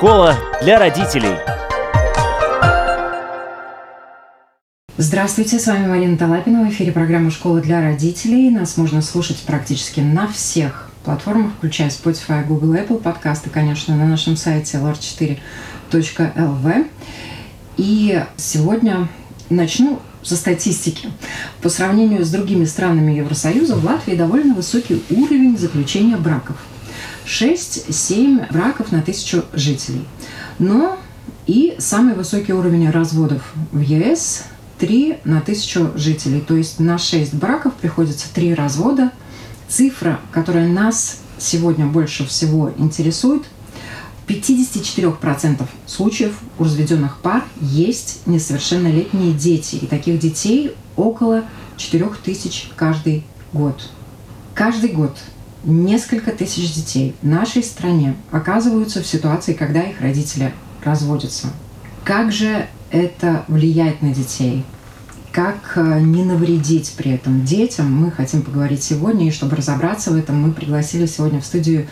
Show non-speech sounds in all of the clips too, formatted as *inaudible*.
Школа для родителей. Здравствуйте, с вами Марина Талапина. В эфире программа «Школа для родителей». Нас можно слушать практически на всех платформах, включая Spotify, Google, Apple подкасты, конечно, на нашем сайте lr4.lv. И сегодня начну со статистики. По сравнению с другими странами Евросоюза, в Латвии довольно высокий уровень заключения браков. 6-7 браков на тысячу жителей. Но и самый высокий уровень разводов в ЕС 3 на тысячу жителей. То есть на 6 браков приходится 3 развода. Цифра, которая нас сегодня больше всего интересует, в 54% случаев у разведенных пар есть несовершеннолетние дети. И таких детей около 4000 каждый год. Каждый год несколько тысяч детей в нашей стране оказываются в ситуации, когда их родители разводятся. Как же это влияет на детей? Как э, не навредить при этом детям? Мы хотим поговорить сегодня, и чтобы разобраться в этом, мы пригласили сегодня в студию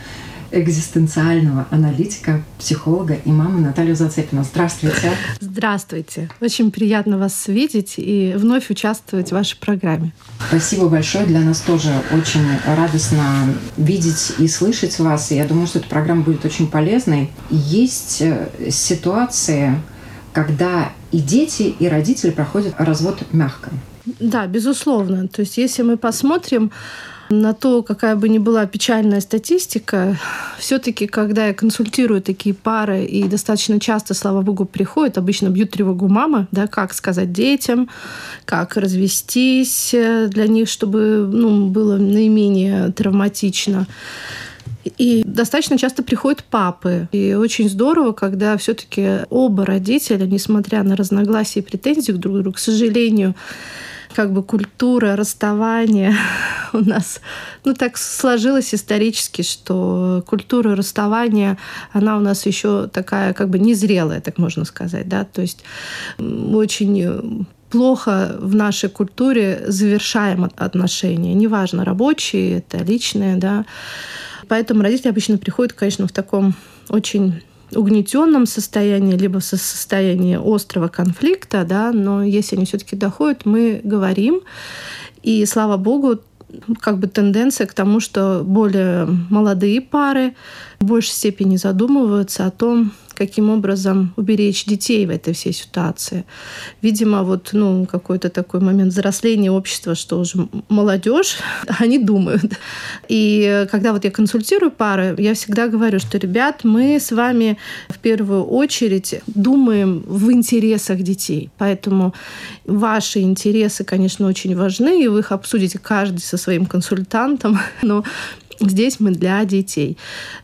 экзистенциального аналитика, психолога и мамы Наталью Зацепину. Здравствуйте. Здравствуйте. Очень приятно вас видеть и вновь участвовать в вашей программе. Спасибо большое. Для нас тоже очень радостно видеть и слышать вас. И я думаю, что эта программа будет очень полезной. Есть э, ситуации, когда и дети, и родители проходят развод мягко. Да, безусловно. То есть если мы посмотрим на то, какая бы ни была печальная статистика, все-таки, когда я консультирую такие пары, и достаточно часто, слава богу, приходят, обычно бьют тревогу мамы, да, как сказать детям, как развестись для них, чтобы ну, было наименее травматично. И достаточно часто приходят папы. И очень здорово, когда все-таки оба родителя, несмотря на разногласия и претензии друг к другу, к сожалению, как бы культура расставания *laughs* у нас, ну так сложилось исторически, что культура расставания, она у нас еще такая как бы незрелая, так можно сказать, да, то есть очень плохо в нашей культуре завершаем отношения, неважно, рабочие, это личные, да. Поэтому родители обычно приходят, конечно, в таком очень угнетенном состоянии, либо в состоянии острого конфликта, да, но если они все-таки доходят, мы говорим. И слава богу, как бы тенденция к тому, что более молодые пары в большей степени задумываются о том, каким образом уберечь детей в этой всей ситуации. Видимо, вот ну, какой-то такой момент взросления общества, что уже молодежь, *laughs* они думают. И когда вот я консультирую пары, я всегда говорю, что, ребят, мы с вами в первую очередь думаем в интересах детей. Поэтому ваши интересы, конечно, очень важны, и вы их обсудите каждый со своим консультантом, *laughs* но Здесь мы для детей.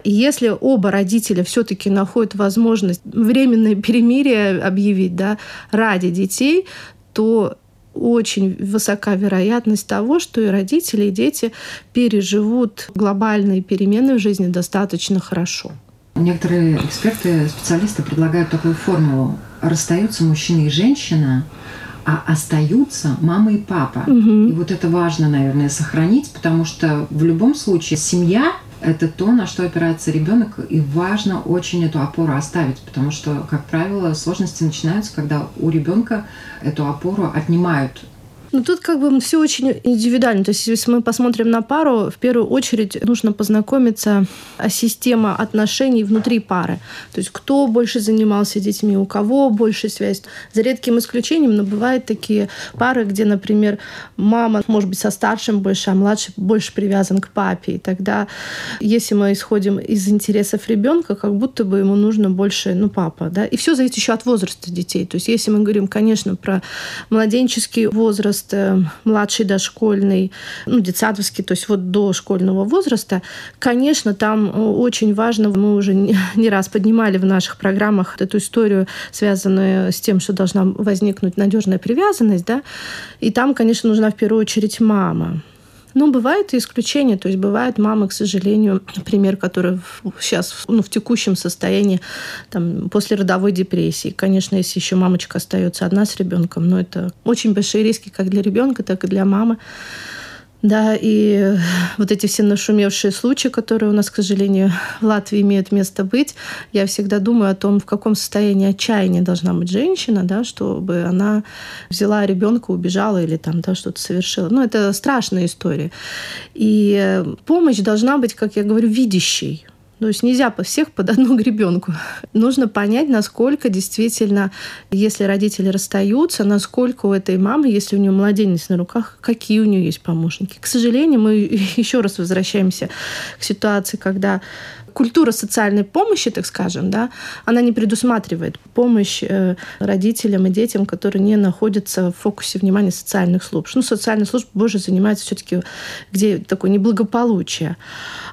И если оба родителя все-таки находят возможность временное перемирие объявить да, ради детей, то очень высока вероятность того, что и родители, и дети переживут глобальные перемены в жизни достаточно хорошо. Некоторые эксперты, специалисты предлагают такую формулу. Расстаются мужчина и женщина, а остаются мама и папа. Угу. И вот это важно, наверное, сохранить, потому что в любом случае семья это то, на что опирается ребенок, и важно очень эту опору оставить, потому что, как правило, сложности начинаются, когда у ребенка эту опору отнимают ну, тут как бы все очень индивидуально. То есть, если мы посмотрим на пару, в первую очередь нужно познакомиться о системе отношений внутри пары. То есть, кто больше занимался детьми, у кого больше связь. За редким исключением, но бывают такие пары, где, например, мама, может быть, со старшим больше, а младший больше привязан к папе. И тогда, если мы исходим из интересов ребенка, как будто бы ему нужно больше, ну, папа, да. И все зависит еще от возраста детей. То есть, если мы говорим, конечно, про младенческий возраст, возраст, э, младший дошкольный, ну, детсадовский, то есть вот до школьного возраста, конечно, там э, очень важно, мы уже не *laughs* раз поднимали в наших программах эту историю, связанную с тем, что должна возникнуть надежная привязанность, да, и там, конечно, нужна в первую очередь мама. Но бывают и исключения. То есть бывают мамы, к сожалению, например, которые сейчас ну, в текущем состоянии там, после родовой депрессии. Конечно, если еще мамочка остается одна с ребенком, но это очень большие риски как для ребенка, так и для мамы. Да, и вот эти все нашумевшие случаи, которые у нас, к сожалению, в Латвии имеют место быть, я всегда думаю о том, в каком состоянии отчаяния должна быть женщина, да, чтобы она взяла ребенка, убежала или там, да, что-то совершила. Ну, это страшная история. И помощь должна быть, как я говорю, видящей. То есть нельзя всех под одну гребенку. *laughs* Нужно понять, насколько действительно, если родители расстаются, насколько у этой мамы, если у нее младенец на руках, какие у нее есть помощники. К сожалению, мы *laughs* еще раз возвращаемся к ситуации, когда культура социальной помощи, так скажем, да, она не предусматривает помощь э, родителям и детям, которые не находятся в фокусе внимания социальных служб. Ну, социальные службы больше занимаются все-таки, где такое неблагополучие.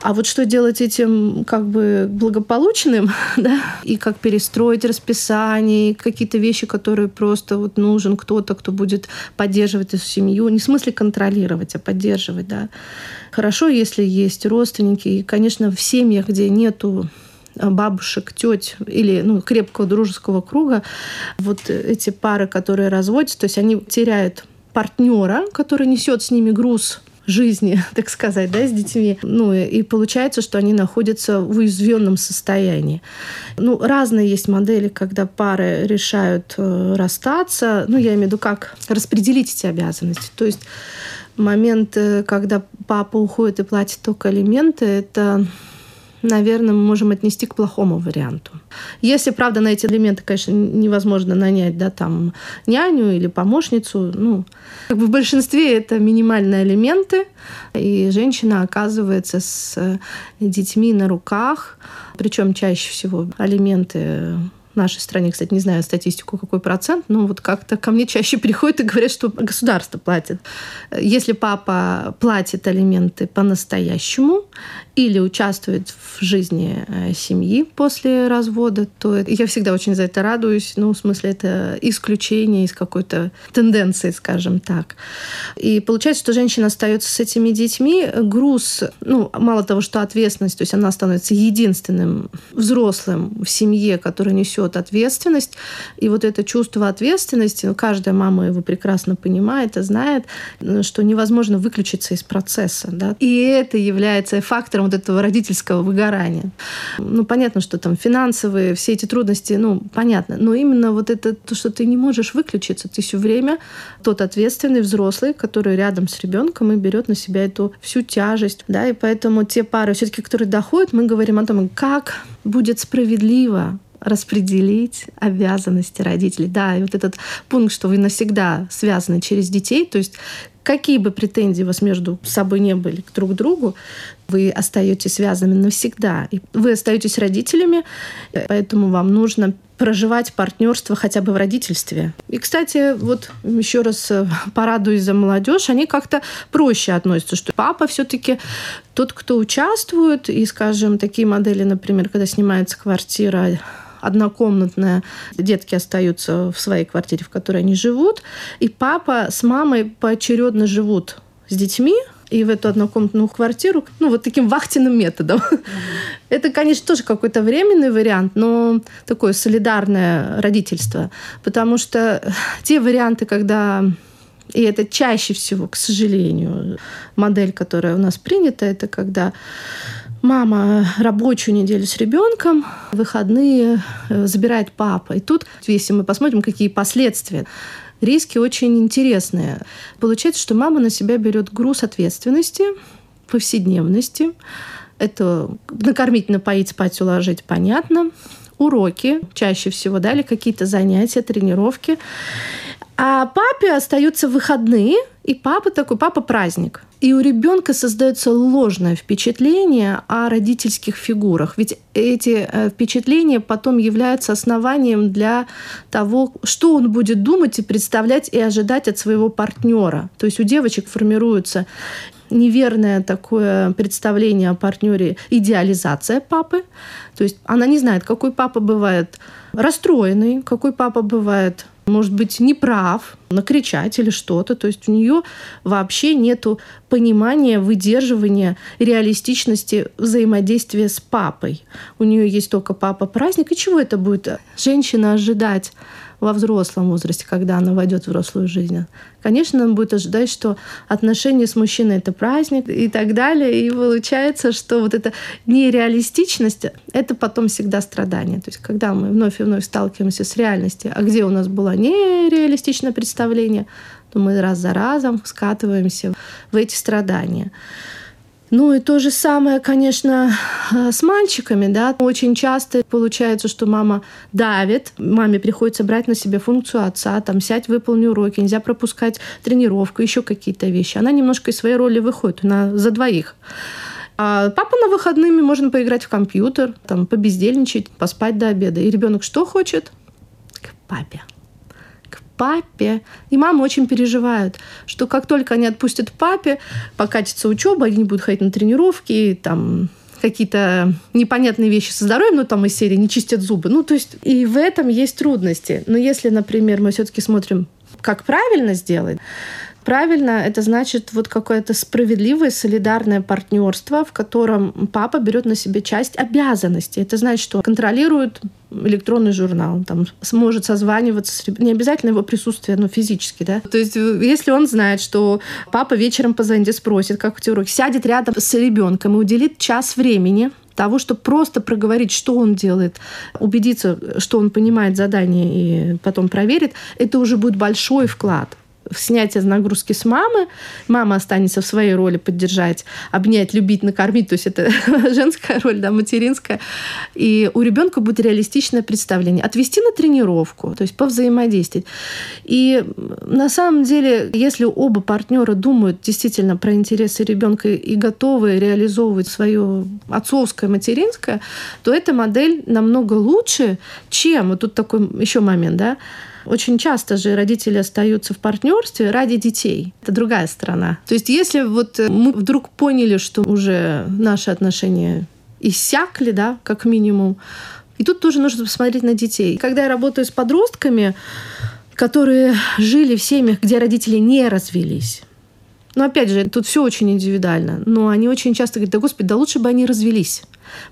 А вот что делать этим как бы благополучным, *laughs* да, и как перестроить расписание, какие-то вещи, которые просто вот нужен кто-то, кто будет поддерживать эту семью, не в смысле контролировать, а поддерживать, да. Хорошо, если есть родственники. И, конечно, в семьях, где нету а, бабушек, теть или ну, крепкого дружеского круга, вот эти пары, которые разводятся, то есть они теряют партнера, который несет с ними груз жизни, *laughs* так сказать, да, с детьми. Ну, и получается, что они находятся в уязвленном состоянии. Ну, разные есть модели, когда пары решают э, расстаться. Ну, я имею в виду, как распределить эти обязанности. То есть момент, э, когда папа уходит и платит только алименты, это наверное, мы можем отнести к плохому варианту. Если, правда, на эти элементы, конечно, невозможно нанять, да, там, няню или помощницу, ну, как бы в большинстве это минимальные элементы, и женщина оказывается с детьми на руках, причем чаще всего алименты в нашей стране, кстати, не знаю статистику, какой процент, но вот как-то ко мне чаще *laughs* приходят и говорят, что государство платит. Если папа платит алименты по-настоящему или участвует в жизни э, семьи после развода, то я всегда очень за это радуюсь. Ну, в смысле, это исключение из какой-то тенденции, скажем так. И получается, что женщина остается с этими детьми. Груз, ну, мало того, что ответственность, то есть она становится единственным взрослым в семье, который несет ответственность. И вот это чувство ответственности, ну, каждая мама его прекрасно понимает и знает, что невозможно выключиться из процесса. Да? И это является фактором вот этого родительского выгорания. Ну, понятно, что там финансовые, все эти трудности, ну, понятно. Но именно вот это то, что ты не можешь выключиться, ты все время тот ответственный взрослый, который рядом с ребенком и берет на себя эту всю тяжесть. Да, и поэтому те пары, все-таки, которые доходят, мы говорим о том, как будет справедливо распределить обязанности родителей. Да, и вот этот пункт, что вы навсегда связаны через детей, то есть какие бы претензии у вас между собой не были друг к другу, вы остаетесь связаны навсегда. И вы остаетесь родителями, поэтому вам нужно проживать партнерство хотя бы в родительстве. И, кстати, вот еще раз э, порадуюсь за молодежь, они как-то проще относятся, что папа все-таки тот, кто участвует, и, скажем, такие модели, например, когда снимается квартира однокомнатная, детки остаются в своей квартире, в которой они живут, и папа с мамой поочередно живут с детьми, и в эту однокомнатную квартиру, ну, вот таким вахтенным методом. Mm-hmm. Это, конечно, тоже какой-то временный вариант, но такое солидарное родительство. Потому что те варианты, когда и это чаще всего, к сожалению, модель, которая у нас принята, это когда мама рабочую неделю с ребенком, выходные э, забирает папа. И тут, если мы посмотрим, какие последствия, риски очень интересные. Получается, что мама на себя берет груз ответственности, повседневности. Это накормить, напоить, спать, уложить, понятно. Уроки чаще всего, дали какие-то занятия, тренировки. А папе остаются выходные, и папа такой, папа праздник. И у ребенка создается ложное впечатление о родительских фигурах. Ведь эти э, впечатления потом являются основанием для того, что он будет думать и представлять и ожидать от своего партнера. То есть у девочек формируется неверное такое представление о партнере, идеализация папы. То есть она не знает, какой папа бывает расстроенный, какой папа бывает может быть, неправ, накричать или что-то. То есть у нее вообще нет понимания, выдерживания реалистичности взаимодействия с папой. У нее есть только папа-праздник. И чего это будет женщина ожидать во взрослом возрасте, когда она войдет в взрослую жизнь. Конечно, он будет ожидать, что отношения с мужчиной — это праздник и так далее. И получается, что вот эта нереалистичность — это потом всегда страдание. То есть когда мы вновь и вновь сталкиваемся с реальностью, а где у нас было нереалистичное представление, то мы раз за разом скатываемся в эти страдания. Ну и то же самое, конечно, э, с мальчиками, да. Очень часто получается, что мама давит, маме приходится брать на себя функцию отца, там, сядь, выполни уроки, нельзя пропускать тренировку, еще какие-то вещи. Она немножко из своей роли выходит, она за двоих. А папа на выходными можно поиграть в компьютер, там, побездельничать, поспать до обеда. И ребенок что хочет? К папе папе. И мама очень переживают, что как только они отпустят папе, покатится учеба, они будут ходить на тренировки, там какие-то непонятные вещи со здоровьем, ну, там из серии не чистят зубы. Ну, то есть и в этом есть трудности. Но если, например, мы все-таки смотрим, как правильно сделать, Правильно, это значит вот какое-то справедливое, солидарное партнерство, в котором папа берет на себя часть обязанностей. Это значит, что контролирует электронный журнал, там, сможет созваниваться с ребенком. Не обязательно его присутствие, но физически, да. То есть, э, если он знает, что папа вечером позвонит и спросит, как у тебя сядет рядом с ребенком и уделит час времени того, чтобы просто проговорить, что он делает, убедиться, что он понимает задание и потом проверит, это уже будет большой вклад снятие нагрузки с мамы. Мама останется в своей роли поддержать, обнять, любить, накормить. То есть это *laughs* женская роль, да, материнская. И у ребенка будет реалистичное представление. Отвести на тренировку, то есть повзаимодействовать. И на самом деле, если оба партнера думают действительно про интересы ребенка и готовы реализовывать свое отцовское, материнское, то эта модель намного лучше, чем, вот тут такой еще момент, да, очень часто же родители остаются в партнерстве ради детей. Это другая сторона. То есть если вот мы вдруг поняли, что уже наши отношения иссякли, да, как минимум, и тут тоже нужно посмотреть на детей. Когда я работаю с подростками, которые жили в семьях, где родители не развелись, но опять же, тут все очень индивидуально. Но они очень часто говорят, да господи, да лучше бы они развелись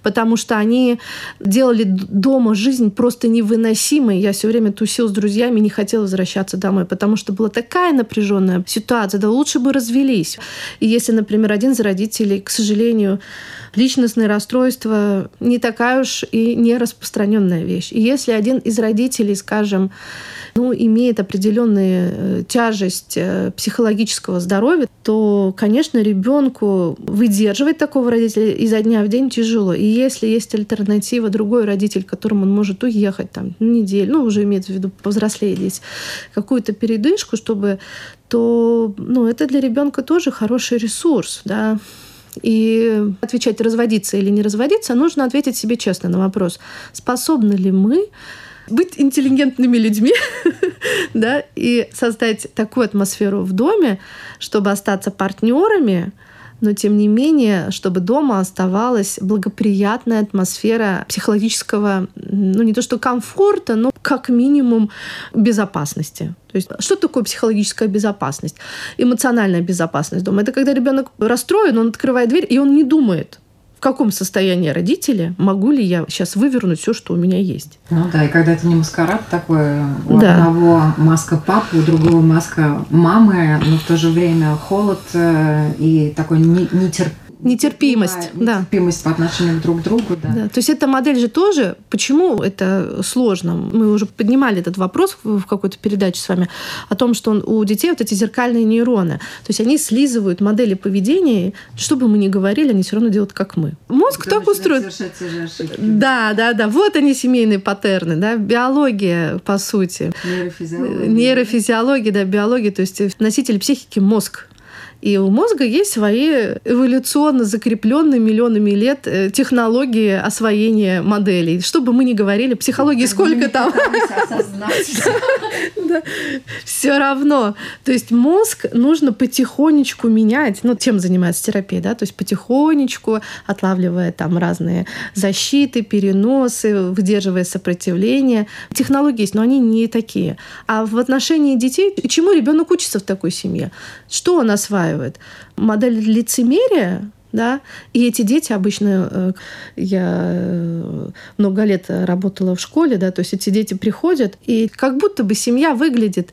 потому что они делали дома жизнь просто невыносимой. Я все время тусил с друзьями, не хотела возвращаться домой, потому что была такая напряженная ситуация, да лучше бы развелись. И если, например, один из родителей, к сожалению, личностное расстройство не такая уж и не распространенная вещь. И если один из родителей, скажем, ну, имеет определенную э, тяжесть э, психологического здоровья, то, конечно, ребенку выдерживать такого родителя изо дня в день тяжело. И если есть альтернатива, другой родитель, которому он может уехать там неделю, ну, уже имеется в виду повзрослее здесь, какую-то передышку, чтобы то ну, это для ребенка тоже хороший ресурс, да, и отвечать, разводиться или не разводиться, нужно ответить себе честно на вопрос, способны ли мы быть интеллигентными людьми, *laughs* да, и создать такую атмосферу в доме, чтобы остаться партнерами, но тем не менее, чтобы дома оставалась благоприятная атмосфера психологического, ну не то что комфорта, но как минимум безопасности. То есть что такое психологическая безопасность? Эмоциональная безопасность дома. Это когда ребенок расстроен, он открывает дверь, и он не думает в каком состоянии родители, могу ли я сейчас вывернуть все, что у меня есть. Ну да, и когда это не маскарад такой, у да. одного маска папы, у другого маска мамы, но в то же время холод э, и такой нетерпение Нетерпимость, да. Нетерпимость по отношению друг к другу, да. да. То есть эта модель же тоже, почему это сложно? Мы уже поднимали этот вопрос в какой-то передаче с вами о том, что у детей вот эти зеркальные нейроны, то есть они слизывают модели поведения, что бы мы ни говорили, они все равно делают как мы. Мозг так устроен. Да, да, да. Вот они семейные паттерны, да, биология по сути. Нейрофизиология. Нейрофизиология, да, биология, то есть носитель психики мозг. И у мозга есть свои эволюционно закрепленные миллионами лет э, технологии освоения моделей. Что бы мы ни говорили, психологии сколько там. *laughs* Все равно. То есть мозг нужно потихонечку менять. Ну, чем занимается терапия, да? То есть потихонечку, отлавливая там разные защиты, переносы, выдерживая сопротивление. Технологии есть, но они не такие. А в отношении детей, чему ребенок учится в такой семье? Что он осваивает? Модель лицемерия, да, и эти дети обычно, э, я э, много лет работала в школе, да, то есть эти дети приходят, и как будто бы семья выглядит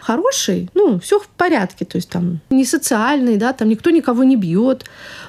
хороший, ну, все в порядке, то есть там не социальный, да, там никто никого не бьет,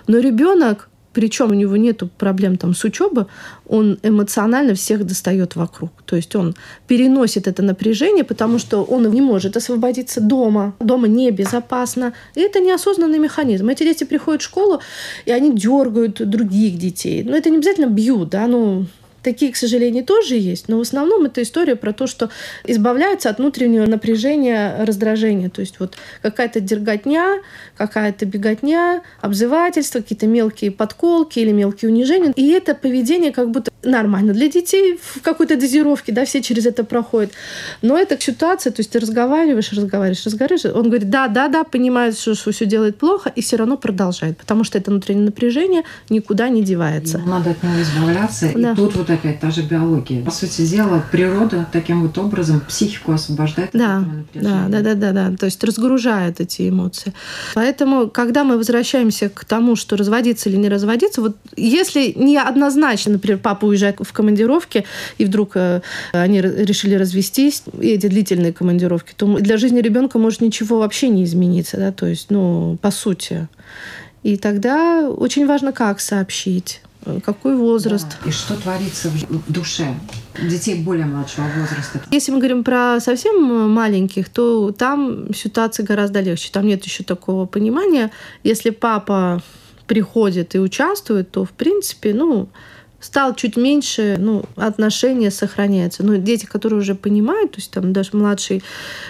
но ребенок причем у него нет проблем там с учебой, он эмоционально всех достает вокруг. То есть он переносит это напряжение, потому что он не может освободиться дома. Дома небезопасно. И это неосознанный механизм. Эти дети приходят в школу, и они дергают других детей. Но это не обязательно бьют, да, ну, Такие, к сожалению, тоже есть, но в основном это история про то, что избавляются от внутреннего напряжения, раздражения. То есть вот какая-то дерготня, какая-то беготня, обзывательства, какие-то мелкие подколки или мелкие унижения. И это поведение как будто нормально для детей в какой-то дозировке, да, все через это проходят. Но это ситуация, то есть ты разговариваешь, разговариваешь, разговариваешь, он говорит, да, да, да, понимает, что, что все делает плохо, и все равно продолжает, потому что это внутреннее напряжение никуда не девается. Надо от него избавляться. Да. И тут вот опять та же биология. По сути дела, природа таким вот образом психику освобождает да, от да, да, да, да, да, то есть разгружает эти эмоции. Поэтому, когда мы возвращаемся к тому, что разводиться или не разводиться, вот если не однозначно, например, папа уезжает в командировки, и вдруг э, они решили развестись, и эти длительные командировки, то для жизни ребенка может ничего вообще не измениться, да, то есть, ну, по сути. И тогда очень важно, как сообщить какой возраст. Да. И что творится в душе детей более младшего возраста? Если мы говорим про совсем маленьких, то там ситуация гораздо легче. Там нет еще такого понимания. Если папа приходит и участвует, то, в принципе, ну, стал чуть меньше, ну, отношения сохраняются. Но дети, которые уже понимают, то есть там даже младший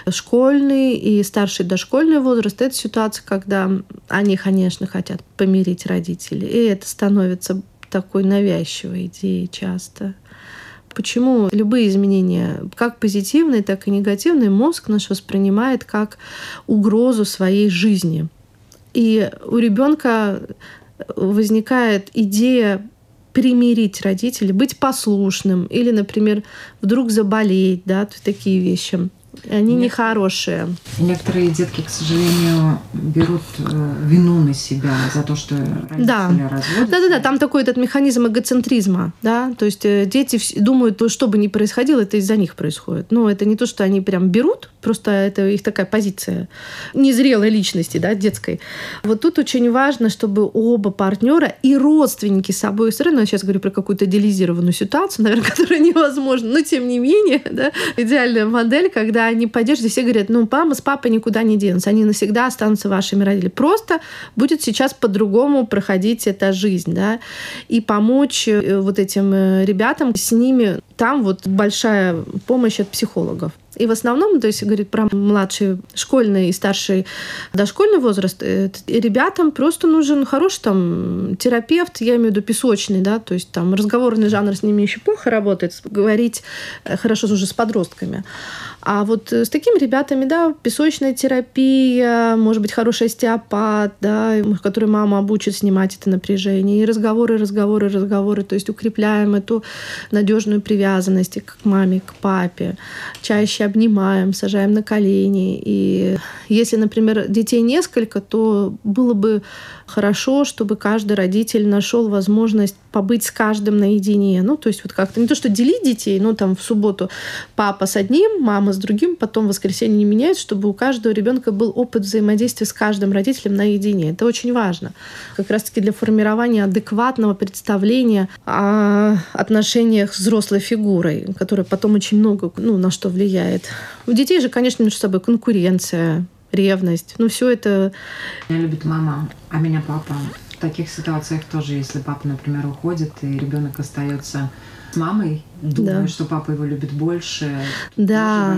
школьный и старший дошкольный возраст, это ситуация, когда они, конечно, хотят помирить родителей. И это становится такой навязчивой идеей часто. Почему любые изменения, как позитивные, так и негативные, мозг наш воспринимает как угрозу своей жизни. И у ребенка возникает идея примирить родителей, быть послушным или, например, вдруг заболеть, да, такие вещи. Они Нет. нехорошие. Некоторые детки, к сожалению, берут э, вину на себя за то, что родители да. разводятся. Да-да-да, там такой этот механизм эгоцентризма, да, то есть э, дети думают, что бы ни происходило, это из-за них происходит. Но это не то, что они прям берут, просто это их такая позиция незрелой личности, да, детской. Вот тут очень важно, чтобы оба партнера и родственники с обоих сторон, я сейчас говорю про какую-то идеализированную ситуацию, *laughs* наверное, которая невозможна, но тем не менее, *laughs* да, идеальная модель, когда они поддерживают, все говорят, ну, мама с папой никуда не денутся, они навсегда останутся вашими родителями. Просто будет сейчас по-другому проходить эта жизнь, да, и помочь э, вот этим э, ребятам с ними. Там вот большая помощь от психологов. И в основном, то есть говорит про младший школьный и старший дошкольный возраст, э, ребятам просто нужен хороший там терапевт, я имею в виду песочный, да, то есть там разговорный жанр с ними еще плохо работает, говорить хорошо уже с подростками. А вот э, с такими ребятами, да, песочная терапия, может быть, хороший остеопат, да, который мама обучит снимать это напряжение. И разговоры, разговоры, разговоры. То есть укрепляем эту надежную привязанность к маме, к папе. Чаще обнимаем, сажаем на колени. И если, например, детей несколько, то было бы хорошо, чтобы каждый родитель нашел возможность побыть с каждым наедине. Ну, то есть вот как-то не то, что делить детей, но там в субботу папа с одним, мама с другим, потом в воскресенье не меняет, чтобы у каждого ребенка был опыт взаимодействия с каждым родителем наедине. Это очень важно. Как раз-таки для формирования адекватного представления о отношениях с взрослой фигурой, которая потом очень много ну, на что влияет. У детей же, конечно, между собой конкуренция, ревность. Ну, все это... Меня любит мама, а меня папа. В таких ситуациях тоже, если папа, например, уходит, и ребенок остается с мамой, думаю, да. что папа его любит больше. Да,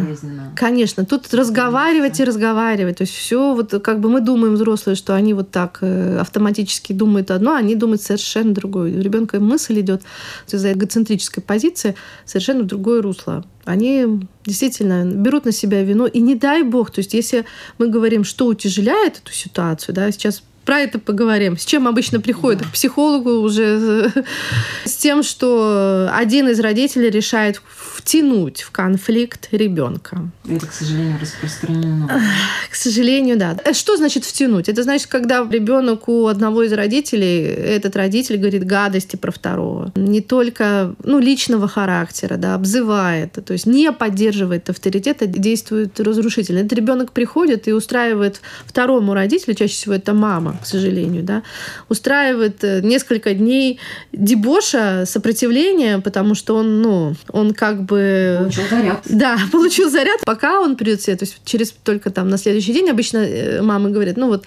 конечно. Тут разговаривать и разговаривать. То есть все вот как бы мы думаем взрослые, что они вот так э, автоматически думают одно, а они думают совершенно другое. У ребенка мысль идет из-за эгоцентрической позиции совершенно в другое русло. Они действительно берут на себя вину. И не дай бог, то есть если мы говорим, что утяжеляет эту ситуацию, да, сейчас про это поговорим. С чем обычно приходят да. к психологу уже? *laughs* С тем, что один из родителей решает втянуть в конфликт ребенка. Это, к сожалению, распространено. К сожалению, да. Что значит втянуть? Это значит, когда ребенок у одного из родителей, этот родитель говорит гадости про второго. Не только ну, личного характера, да, обзывает, то есть не поддерживает авторитет, а действует разрушительно. Этот ребенок приходит и устраивает второму родителю, чаще всего это мама, к сожалению, да, устраивает э, несколько дней дебоша, сопротивления, потому что он, ну, он как бы... Получил заряд. Да, *laughs* получил заряд, пока он придет в себя. То есть через только там на следующий день обычно э, мамы говорят, ну вот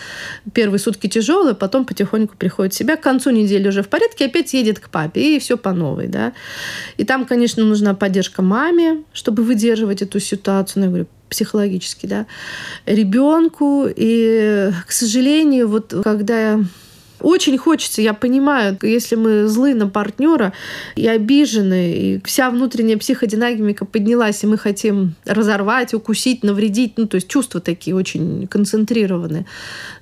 первые сутки тяжелые, потом потихоньку приходит в себя, к концу недели уже в порядке, опять едет к папе, и все по новой, да. И там, конечно, нужна поддержка маме, чтобы выдерживать эту ситуацию. Ну, я говорю, психологически, да, ребенку. И, к сожалению, вот когда очень хочется, я понимаю, если мы злы на партнера и обижены, и вся внутренняя психодинамика поднялась, и мы хотим разорвать, укусить, навредить, ну, то есть чувства такие очень концентрированы.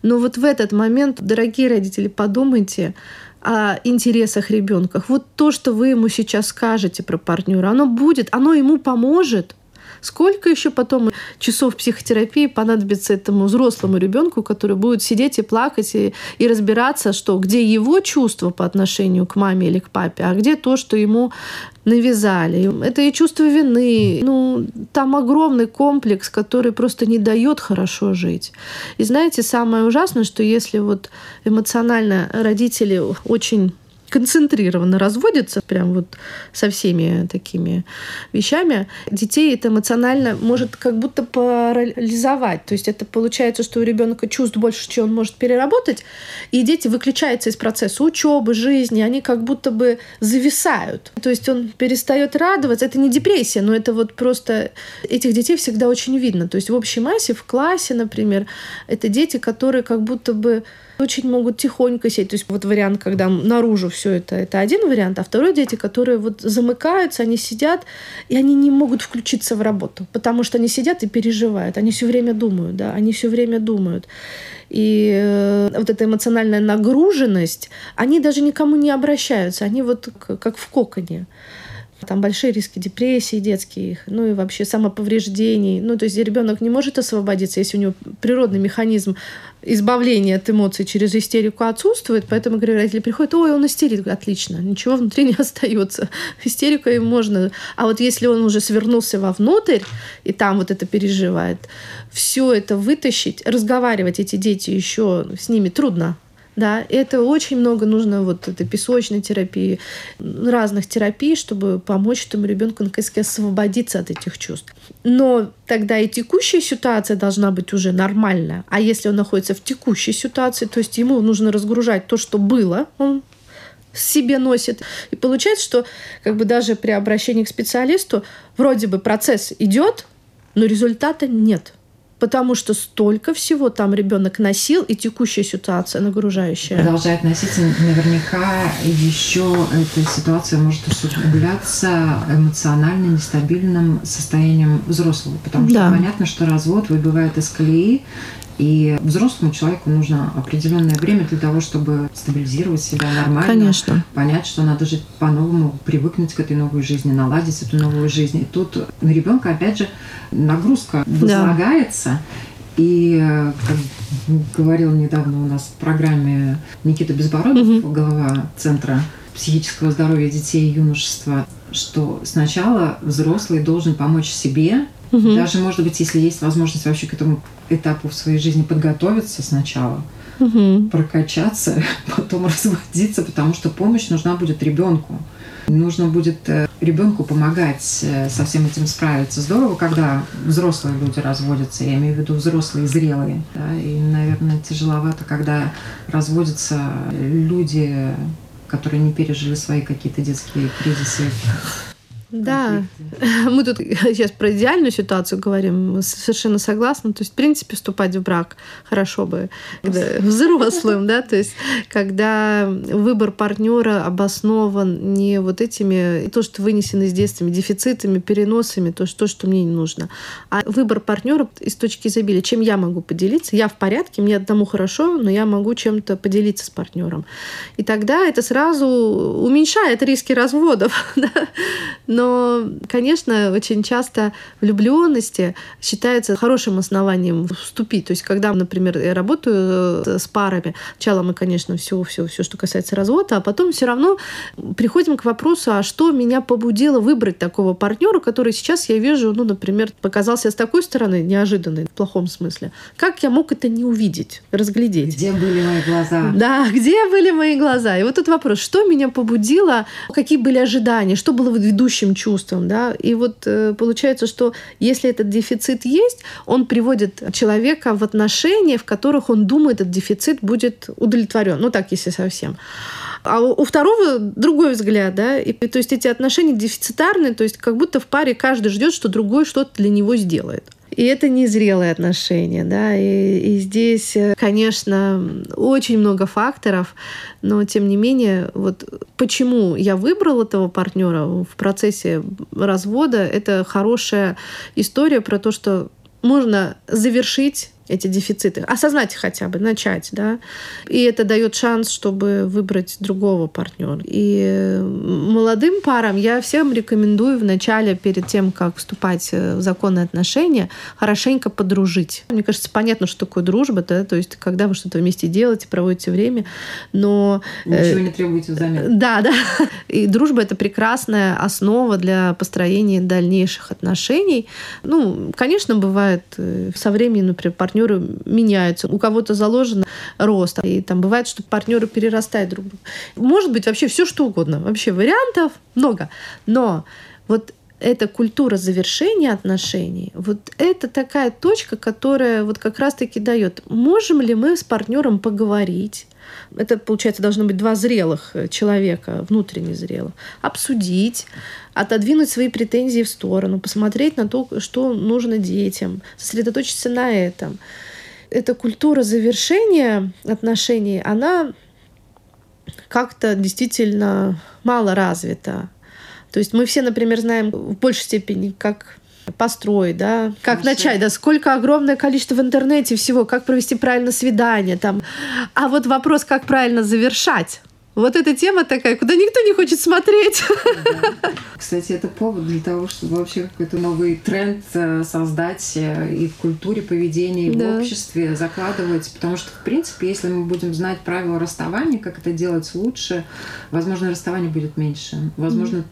Но вот в этот момент, дорогие родители, подумайте, о интересах ребенка. Вот то, что вы ему сейчас скажете про партнера, оно будет, оно ему поможет. Сколько еще потом часов психотерапии понадобится этому взрослому ребенку, который будет сидеть и плакать и, и разбираться, что где его чувства по отношению к маме или к папе, а где то, что ему навязали. Это и чувство вины. Ну, там огромный комплекс, который просто не дает хорошо жить. И знаете, самое ужасное, что если вот эмоционально родители очень концентрированно разводятся, прям вот со всеми такими вещами, детей это эмоционально может как будто парализовать. То есть это получается, что у ребенка чувств больше, чем он может переработать, и дети выключаются из процесса учебы, жизни, они как будто бы зависают. То есть он перестает радоваться. Это не депрессия, но это вот просто этих детей всегда очень видно. То есть в общей массе, в классе, например, это дети, которые как будто бы очень могут тихонько сидеть. То есть вот вариант, когда наружу все это, это один вариант, а второй дети, которые вот замыкаются, они сидят, и они не могут включиться в работу, потому что они сидят и переживают, они все время думают, да, они все время думают. И э, вот эта эмоциональная нагруженность, они даже никому не обращаются, они вот как в коконе. Там большие риски депрессии детских, ну и вообще самоповреждений. Ну, то есть ребенок не может освободиться, если у него природный механизм избавления от эмоций через истерику отсутствует, поэтому, говорю, родители приходят, ой, он истерит, отлично, ничего внутри не *laughs* остается. Истерикой можно. А вот если он уже свернулся вовнутрь, и там вот это переживает, все это вытащить, разговаривать эти дети еще с ними трудно. Да, это очень много нужно вот этой песочной терапии, разных терапий, чтобы помочь этому ребенку наконец освободиться от этих чувств. Но тогда и текущая ситуация должна быть уже нормальная. А если он находится в текущей ситуации, то есть ему нужно разгружать то, что было, он себе носит. И получается, что как бы даже при обращении к специалисту вроде бы процесс идет, но результата нет потому что столько всего там ребенок носил, и текущая ситуация нагружающая. Продолжает носиться, наверняка еще эта ситуация может усугубляться эмоционально нестабильным состоянием взрослого, потому что да. понятно, что развод выбивает из колеи, и взрослому человеку нужно определенное время для того, чтобы стабилизировать себя нормально. Конечно. Понять, что надо жить по-новому, привыкнуть к этой новой жизни, наладить эту новую жизнь. И тут на ребенка, опять же, нагрузка возлагается. Да. И, как говорил недавно у нас в программе Никита Безбородов, угу. глава Центра психического здоровья детей и юношества, что сначала взрослый должен помочь себе, Угу. Даже, может быть, если есть возможность вообще к этому этапу в своей жизни подготовиться сначала, угу. прокачаться, *laughs* потом разводиться, потому что помощь нужна будет ребенку. Нужно будет э, ребенку помогать э, со всем этим справиться. Здорово, когда взрослые люди разводятся, я имею в виду взрослые, зрелые. Да? И, наверное, тяжеловато, когда разводятся люди, которые не пережили свои какие-то детские кризисы Да, мы тут *laughs* сейчас про идеальную ситуацию говорим, совершенно согласна. То есть, в принципе, вступать в брак хорошо бы когда взрослым, да, то есть, когда выбор партнера обоснован не вот этими, то, что вынесено из детства, дефицитами, переносами, то, что, то, что мне не нужно, а выбор партнера из точки изобилия, чем я могу поделиться, я в порядке, мне одному хорошо, но я могу чем-то поделиться с партнером. И тогда это сразу уменьшает риски разводов. *laughs* Да? Но, конечно, очень часто влюбленности считается хорошим основанием вступить. То есть, когда, например, я работаю э, с парами, сначала мы, конечно, все, все, все, что касается развода, а потом все равно приходим к вопросу, а что меня побудило выбрать такого партнера, который сейчас я вижу, ну, например, показался с такой стороны неожиданной, в плохом смысле. Как я мог это не увидеть, разглядеть? Где были мои глаза? Да, где были мои глаза? И вот этот вопрос, что меня побудило, какие были ожидания, что было ведущим чувством, да? И вот э, получается, что если этот дефицит есть, он приводит человека в отношения, в которых он думает, этот дефицит будет удовлетворен. Ну так, если совсем. А у второго другой взгляд, да, и то есть эти отношения дефицитарные, то есть как будто в паре каждый ждет, что другой что-то для него сделает. И это незрелые отношения, да, и, и здесь, э, конечно, очень много факторов, но тем не менее, вот почему я выбрал этого партнера в процессе развода, это хорошая история про то, что можно завершить эти дефициты, осознать хотя бы, начать, да, и это дает шанс, чтобы выбрать другого партнера. И молодым парам я всем рекомендую вначале, перед тем, как вступать в законные отношения, хорошенько подружить. Мне кажется, понятно, что такое дружба, да, то есть когда вы что-то вместе делаете, проводите время, но... Э, Ничего не требуете взамен. Да, да. И дружба — это прекрасная основа для построения дальнейших отношений. Ну, конечно, бывает э, со временем, например, партнеры меняются. У кого-то заложен рост. И там бывает, что партнеры перерастают друг друга. Может быть вообще все что угодно. Вообще вариантов много. Но вот эта культура завершения отношений, вот это такая точка, которая вот как раз-таки дает, можем ли мы с партнером поговорить, это, получается, должно быть два зрелых человека, внутренне зрелых, обсудить, отодвинуть свои претензии в сторону, посмотреть на то, что нужно детям, сосредоточиться на этом. Эта культура завершения отношений, она как-то действительно мало развита. То есть мы все, например, знаем в большей степени, как построить, да, как Хорошо. начать, да, сколько огромное количество в интернете всего, как провести правильно свидание, там. А вот вопрос, как правильно завершать. Вот эта тема такая, куда никто не хочет смотреть. Да. Кстати, это повод для того, чтобы вообще какой-то новый тренд э, создать э, и в культуре поведения, и да. в обществе закладывать. Потому что, в принципе, если мы будем знать правила расставания, как это делать лучше, возможно, расставание будет меньше. Возможно, mm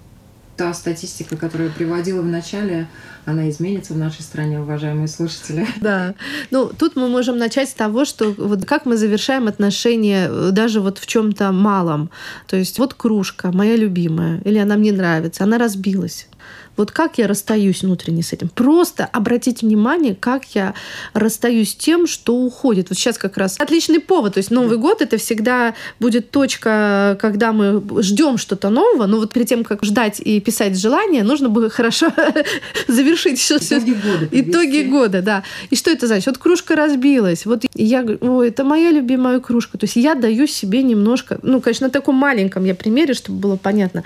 та статистика, которую я приводила в начале, она изменится в нашей стране, уважаемые слушатели. *laughs* Да. Ну, тут мы можем начать с того, что вот как мы завершаем отношения э, даже вот в чем то малом. То есть вот кружка, моя любимая, или она мне нравится, она разбилась. Вот как я расстаюсь внутренне с этим? Просто обратите внимание, как я расстаюсь с тем, что уходит. Вот сейчас как раз отличный повод. То есть Новый год это всегда будет точка, когда мы ждем что-то нового. Но вот перед тем, как ждать и писать желания, нужно было *laughs* хорошо *laughs* завершить все. Итоги года. Итоги года, да. И что это значит? Вот кружка разбилась. Вот я говорю, ой, это моя любимая кружка. То есть я даю себе немножко, ну, конечно, на таком маленьком я примере, чтобы было понятно.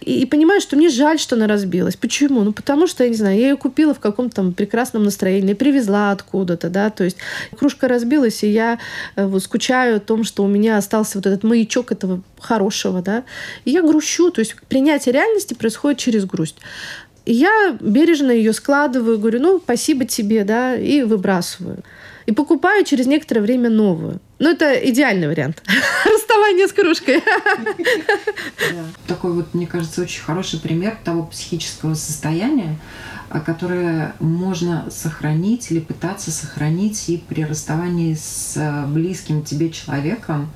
И, и понимаю, что мне жаль, что она разбилась. Почему? Ну, потому что, я не знаю, я ее купила в каком-то там прекрасном настроении, привезла откуда-то, да, то есть кружка разбилась, и я э, вот скучаю о том, что у меня остался вот этот маячок этого хорошего, да, и я грущу, то есть принятие реальности происходит через грусть. И я бережно ее складываю, говорю, ну, спасибо тебе, да, и выбрасываю. И покупаю через некоторое время новую. Ну, это идеальный вариант. *laughs* Расставание с кружкой. Такой вот, мне кажется, очень хороший пример того психического состояния, которое можно сохранить или пытаться сохранить и при расставании с э, близким тебе человеком.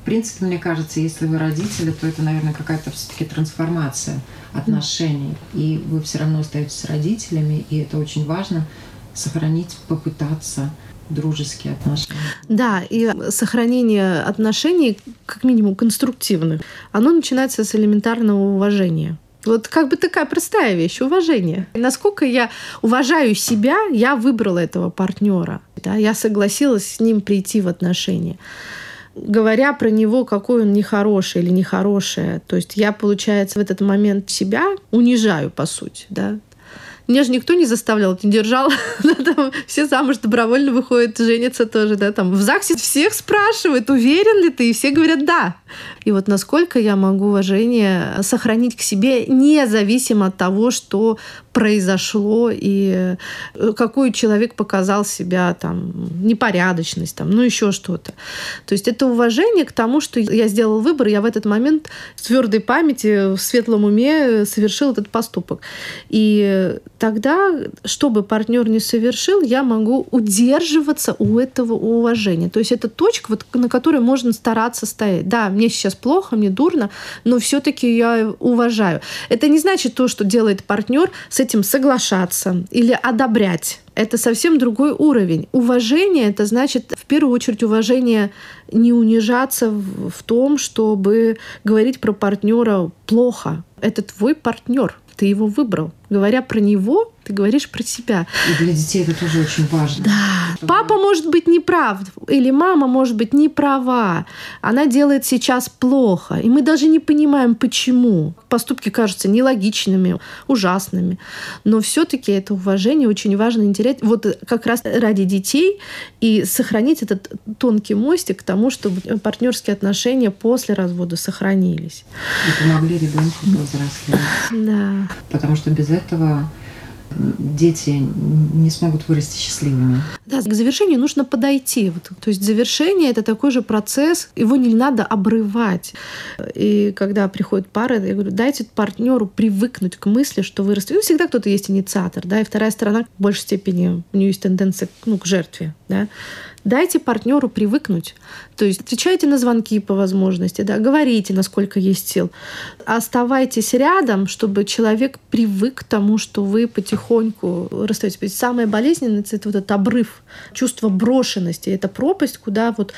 В принципе, мне кажется, если вы родители, то это, наверное, какая-то все-таки трансформация отношений. И вы все равно остаетесь родителями, и это очень важно сохранить, попытаться дружеские отношения. Да, и сохранение отношений, как минимум конструктивных, оно начинается с элементарного уважения. Вот как бы такая простая вещь, уважение. Насколько я уважаю себя, я выбрала этого партнера. Да, я согласилась с ним прийти в отношения говоря про него, какой он нехороший или нехорошая. То есть я, получается, в этот момент себя унижаю, по сути, да. Меня же никто не заставлял, не держал. *laughs* все замуж добровольно выходят, женятся тоже. Да, там, в ЗАГСе всех спрашивают, уверен ли ты, и все говорят «да». И вот насколько я могу уважение сохранить к себе, независимо от того, что произошло и э, какой человек показал себя, там, непорядочность, там, ну еще что-то. То есть это уважение к тому, что я сделал выбор, я в этот момент в твердой памяти, в светлом уме совершил этот поступок. И тогда, что бы партнер не совершил, я могу удерживаться у этого уважения. То есть это точка, вот, на которой можно стараться стоять. Да, мне сейчас плохо, мне дурно, но все-таки я уважаю. Это не значит то, что делает партнер с этим соглашаться или одобрять. Это совсем другой уровень. Уважение это значит в первую очередь уважение не унижаться в, том, чтобы говорить про партнера плохо. Это твой партнер, ты его выбрал. Говоря про него, ты говоришь про себя. И для детей это тоже очень важно. Да. Чтобы... Папа может быть неправ, или мама может быть не права. Она делает сейчас плохо. И мы даже не понимаем, почему. Поступки кажутся нелогичными, ужасными. Но все-таки это уважение очень важно не терять. Вот как раз ради детей и сохранить этот тонкий мостик к тому, чтобы партнерские отношения после развода сохранились. И помогли ребенку повзрослеть. Да. Потому что без этого дети не смогут вырасти счастливыми. Да, к завершению нужно подойти. Вот, то есть завершение это такой же процесс, его не надо обрывать. И когда приходит пара, я говорю, дайте партнеру привыкнуть к мысли, что вы. Ну, всегда кто-то есть инициатор, да, и вторая сторона в большей степени у нее есть тенденция ну, к жертве, да. Дайте партнеру привыкнуть. То есть отвечайте на звонки по возможности, да, говорите, насколько есть сил. Оставайтесь рядом, чтобы человек привык к тому, что вы потихоньку расстаетесь. Самое болезненное — это вот этот обрыв, чувство брошенности. Это пропасть, куда вот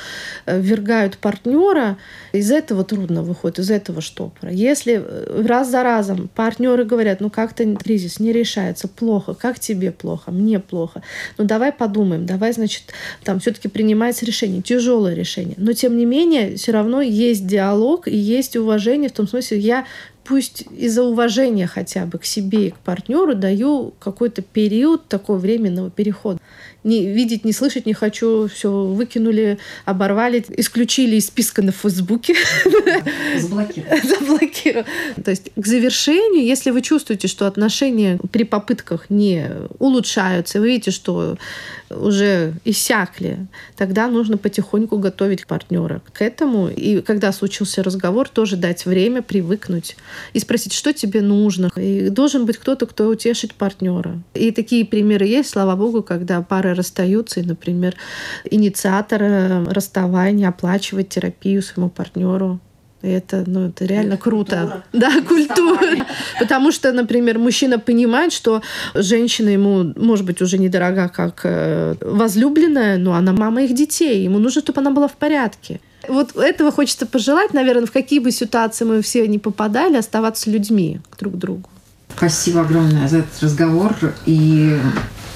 э, ввергают партнера. Из этого трудно выходит, из этого штопора. Если э, раз за разом партнеры говорят, ну как-то кризис не решается, плохо, как тебе плохо, мне плохо, ну давай подумаем, давай, значит, там все все-таки принимается решение, тяжелое решение. Но тем не менее, все равно есть диалог и есть уважение в том смысле, я пусть из-за уважения хотя бы к себе и к партнеру даю какой-то период такого временного перехода не видеть, не слышать не хочу, все выкинули, оборвали, исключили из списка на Фейсбуке. Заблокировали. *laughs* Заблокировали. То есть к завершению, если вы чувствуете, что отношения при попытках не улучшаются, вы видите, что уже иссякли, тогда нужно потихоньку готовить партнера к этому. И когда случился разговор, тоже дать время привыкнуть и спросить, что тебе нужно. И должен быть кто-то, кто утешит партнера. И такие примеры есть, слава богу, когда пары расстаются, и, например, инициатор э, расставания оплачивает терапию своему партнеру. И это, ну, это реально круто. Культура. Да, культура. Потому что, например, мужчина понимает, что женщина ему, может быть, уже недорога как э, возлюбленная, но она мама их детей. Ему нужно, чтобы она была в порядке. Вот этого хочется пожелать, наверное, в какие бы ситуации мы все не попадали, оставаться людьми друг к другу. Спасибо огромное за этот разговор. И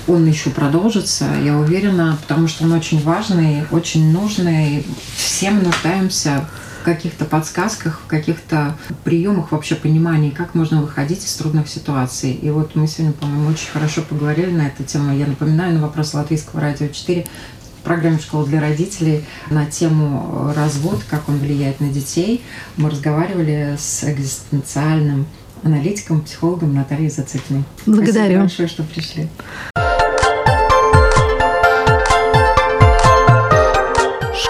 он еще продолжится, я уверена, потому что он очень важный, очень нужный. Все мы нуждаемся в каких-то подсказках, в каких-то приемах вообще понимания, как можно выходить из трудных ситуаций. И вот мы сегодня, по-моему, очень хорошо поговорили на эту тему. Я напоминаю на вопрос Латвийского радио 4 в программе «Школа для родителей» на тему развод, как он влияет на детей. Мы разговаривали с экзистенциальным аналитиком, психологом Натальей Зацикиной. Благодарю. Спасибо большое, что пришли.